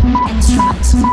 Instruments.